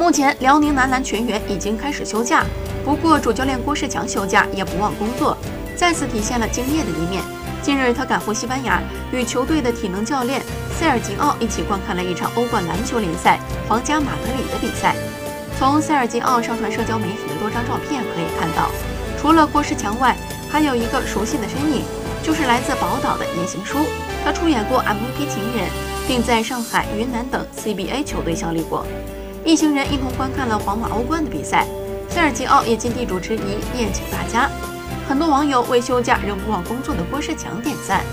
目前，辽宁男篮全员已经开始休假，不过主教练郭士强休假也不忘工作，再次体现了敬业的一面。近日，他赶赴西班牙，与球队的体能教练塞尔吉奥一起观看了一场欧冠篮球联赛皇家马德里的比赛。从塞尔吉奥上传社交媒体的多张照片可以看到，除了郭士强外，还有一个熟悉的身影，就是来自宝岛的叶行书。他出演过 MVP 情人，并在上海、云南等 CBA 球队效力过。一行人一同观看了皇马欧冠的比赛，塞尔吉奥也尽地主之谊宴请大家。很多网友为休假仍不忘工作的郭士强点赞。